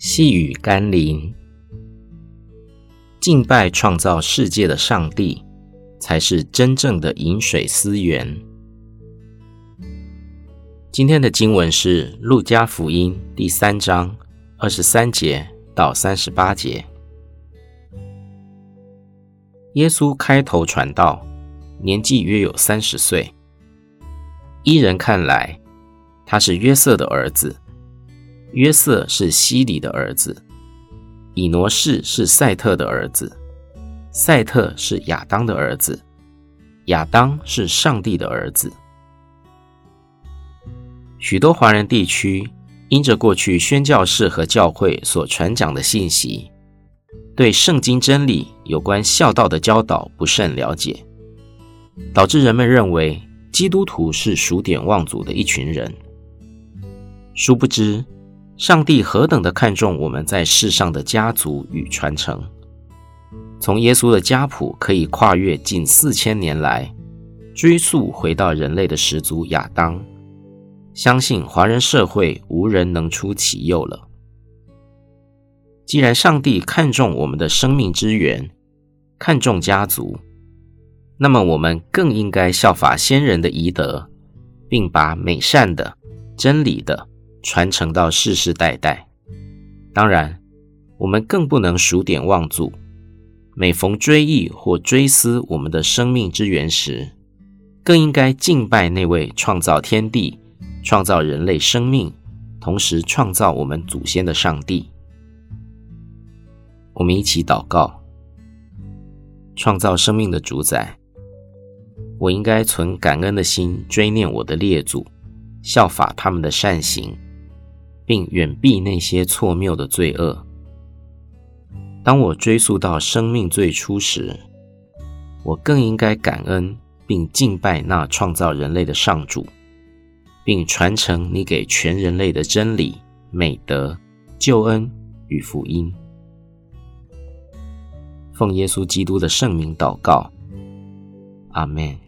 细雨甘霖，敬拜创造世界的上帝，才是真正的饮水思源。今天的经文是《路加福音》第三章二十三节到三十八节。耶稣开头传道，年纪约有三十岁。依人看来，他是约瑟的儿子。约瑟是西里的儿子，以挪士是赛特的儿子，赛特是亚当的儿子，亚当是上帝的儿子。许多华人地区因着过去宣教士和教会所传讲的信息，对圣经真理有关孝道的教导不甚了解，导致人们认为基督徒是数典忘祖的一群人，殊不知。上帝何等的看重我们在世上的家族与传承，从耶稣的家谱可以跨越近四千年来，追溯回到人类的始祖亚当，相信华人社会无人能出其右了。既然上帝看重我们的生命之源，看重家族，那么我们更应该效法先人的遗德，并把美善的、真理的。传承到世世代代。当然，我们更不能数典忘祖。每逢追忆或追思我们的生命之源时，更应该敬拜那位创造天地、创造人类生命，同时创造我们祖先的上帝。我们一起祷告：创造生命的主宰，我应该存感恩的心追念我的列祖，效法他们的善行。并远避那些错谬的罪恶。当我追溯到生命最初时，我更应该感恩并敬拜那创造人类的上主，并传承你给全人类的真理、美德、救恩与福音。奉耶稣基督的圣名祷告，阿门。